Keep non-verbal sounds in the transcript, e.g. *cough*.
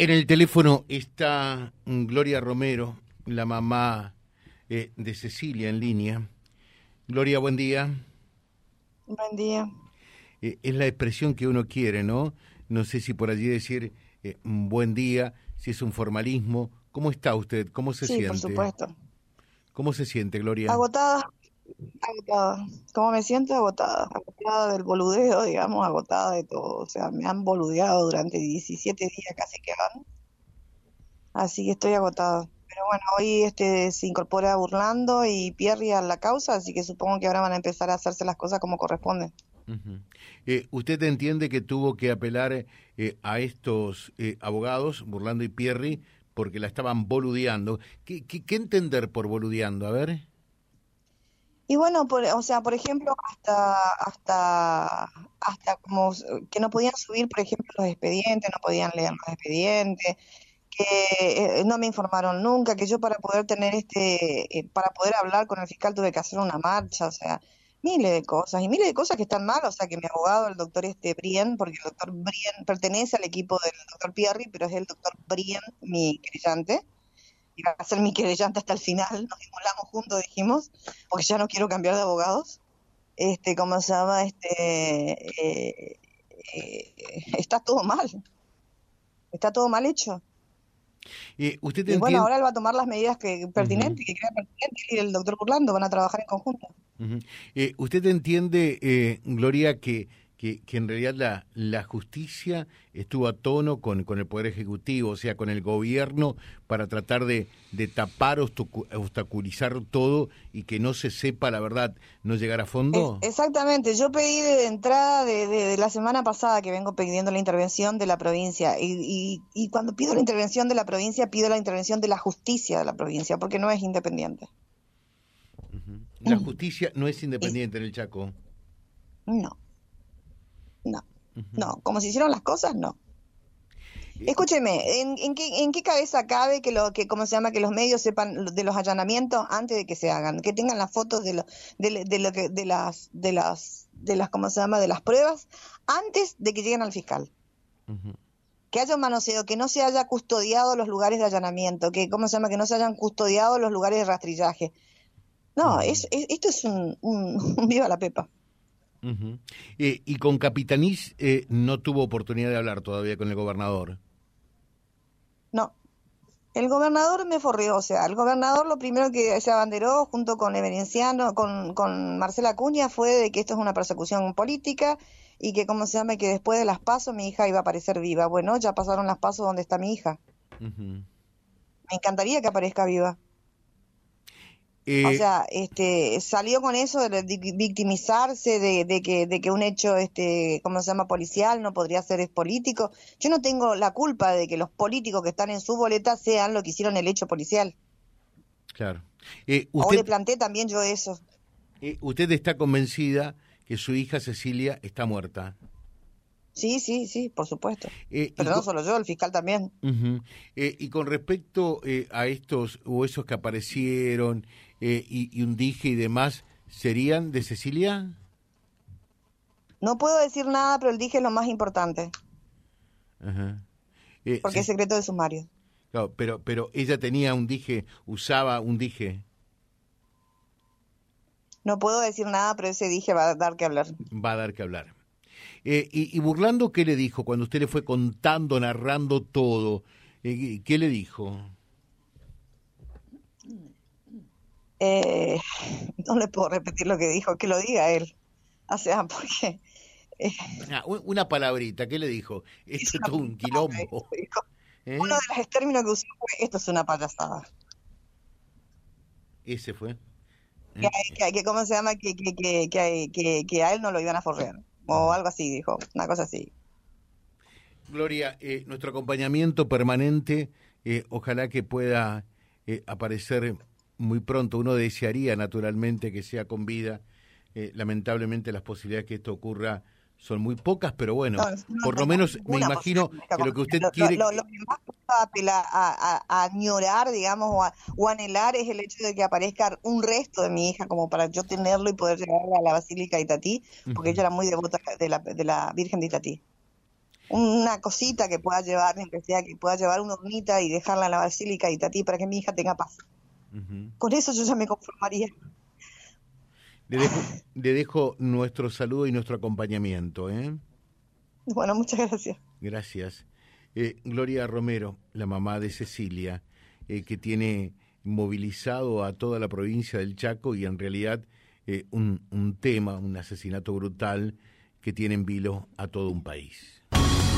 En el teléfono está Gloria Romero, la mamá eh, de Cecilia en línea. Gloria, buen día. Buen día. Eh, es la expresión que uno quiere, ¿no? No sé si por allí decir eh, buen día, si es un formalismo. ¿Cómo está usted? ¿Cómo se siente? Sí, por supuesto. ¿Cómo se siente, Gloria? Agotada. Agotada. ¿Cómo me siento? Agotada. Agotada del boludeo, digamos, agotada de todo. O sea, me han boludeado durante 17 días casi que van. Así que estoy agotada. Pero bueno, hoy este se incorpora Burlando y Pierre a la causa, así que supongo que ahora van a empezar a hacerse las cosas como corresponden. eh, ¿Usted entiende que tuvo que apelar eh, a estos eh, abogados, Burlando y Pierri, porque la estaban boludeando? ¿Qué, qué, qué entender por boludeando? A ver. Y bueno, por, o sea, por ejemplo, hasta, hasta, hasta como que no podían subir, por ejemplo, los expedientes, no podían leer los expedientes, que eh, no me informaron nunca, que yo para poder tener este, eh, para poder hablar con el fiscal tuve que hacer una marcha, o sea, miles de cosas, y miles de cosas que están mal, o sea, que mi abogado, el doctor este Brien, porque el doctor Brien pertenece al equipo del doctor Pierri, pero es el doctor Brien, mi querellante, iba a ser mi querellante hasta el final, nos inmolamos juntos, dijimos, porque ya no quiero cambiar de abogados. Este, ¿cómo se llama? Este, eh, eh, está todo mal. Está todo mal hecho. Eh, ¿usted y bueno, ahora él va a tomar las medidas que pertinentes, uh -huh. que crea pertinentes, y el doctor Burlando van a trabajar en conjunto. Uh -huh. ¿Usted entiende, Gloria, que que, que, en realidad la, la justicia estuvo a tono con, con, el Poder Ejecutivo, o sea, con el gobierno, para tratar de, de tapar, obstaculizar todo y que no se sepa la verdad, no llegar a fondo? Exactamente, yo pedí de entrada de, de, de, la semana pasada que vengo pidiendo la intervención de la provincia y, y, y cuando pido la intervención de la provincia, pido la intervención de la justicia de la provincia, porque no es independiente. La justicia no es independiente en el Chaco. No. No, no, como se hicieron las cosas, no. Escúcheme, ¿en, en, qué, ¿en, qué, cabeza cabe que lo que cómo se llama que los medios sepan de los allanamientos antes de que se hagan, que tengan las fotos de lo, de, de lo que de las de las de las cómo se llama de las pruebas antes de que lleguen al fiscal? Uh -huh. Que haya un manoseo, que no se haya custodiado los lugares de allanamiento, que cómo se llama que no se hayan custodiado los lugares de rastrillaje. No, uh -huh. es, es, esto es un, un, *laughs* un viva la pepa. Uh -huh. eh, y con Capitanís eh, no tuvo oportunidad de hablar todavía con el gobernador. No. El gobernador me forrió, o sea, el gobernador lo primero que se abanderó junto con Everenciano, con, con Marcela Cuña, fue de que esto es una persecución política y que, como se llama, que después de las pasos mi hija iba a aparecer viva. Bueno, ya pasaron las pasos donde está mi hija. Uh -huh. Me encantaría que aparezca viva. Eh, o sea, este, salió con eso de victimizarse, de, de, que, de que un hecho, este, ¿cómo se llama? Policial no podría ser es político. Yo no tengo la culpa de que los políticos que están en su boleta sean lo que hicieron el hecho policial. Claro. Eh, usted, o le planteé también yo eso. Eh, ¿Usted está convencida que su hija Cecilia está muerta? Sí, sí, sí, por supuesto. Eh, Pero no solo yo, el fiscal también. Uh -huh. eh, y con respecto eh, a estos huesos que aparecieron y, y, un dije y demás, ¿serían de Cecilia? No puedo decir nada, pero el dije es lo más importante. -huh. Porque sí. es secreto de sumario. Claro, pero, pero ella tenía un dije, usaba un dije. No puedo decir nada, pero ese dije va a dar que hablar. Va a dar que hablar. Eh, y, y, Burlando, ¿qué le dijo cuando usted le fue contando, narrando todo? Eh, ¿Qué le dijo? Eh, no le puedo repetir lo que dijo, que lo diga él. O sea, *laughs* porque... Ah, una palabrita, ¿qué le dijo? Esto es todo un quilombo. ¿Eh? Uno de los términos que usó fue, esto es una payasada. Ese fue. Que, que, que, ¿Cómo se llama? Que, que, que, que, que, a él no lo iban a forrear o algo así, dijo, una cosa así. Gloria, eh, nuestro acompañamiento permanente, eh, ojalá que pueda eh, aparecer muy pronto. Uno desearía naturalmente que sea con vida. lamentablemente las posibilidades que esto ocurra son muy pocas, pero bueno, no, no, por lo menos me imagino que lo que usted lo, quiere... Lo, lo, que más apela a, a, a, añorar, digamos, o, a, o anhelar es el hecho de que aparezca un resto de mi hija como para yo tenerlo y poder llegar a la Basílica de Itatí, porque uh -huh. ella era muy devota de la, de la Virgen de Itatí. una cosita que pueda llevar, que sea que pueda llevar una hornita y dejarla en la basílica y tatí para que mi hija tenga paz. Con eso yo ya me conformaría. Le dejo, le dejo nuestro saludo y nuestro acompañamiento. ¿eh? Bueno, muchas gracias. Gracias. Eh, Gloria Romero, la mamá de Cecilia, eh, que tiene movilizado a toda la provincia del Chaco y en realidad eh, un, un tema, un asesinato brutal que tiene en vilo a todo un país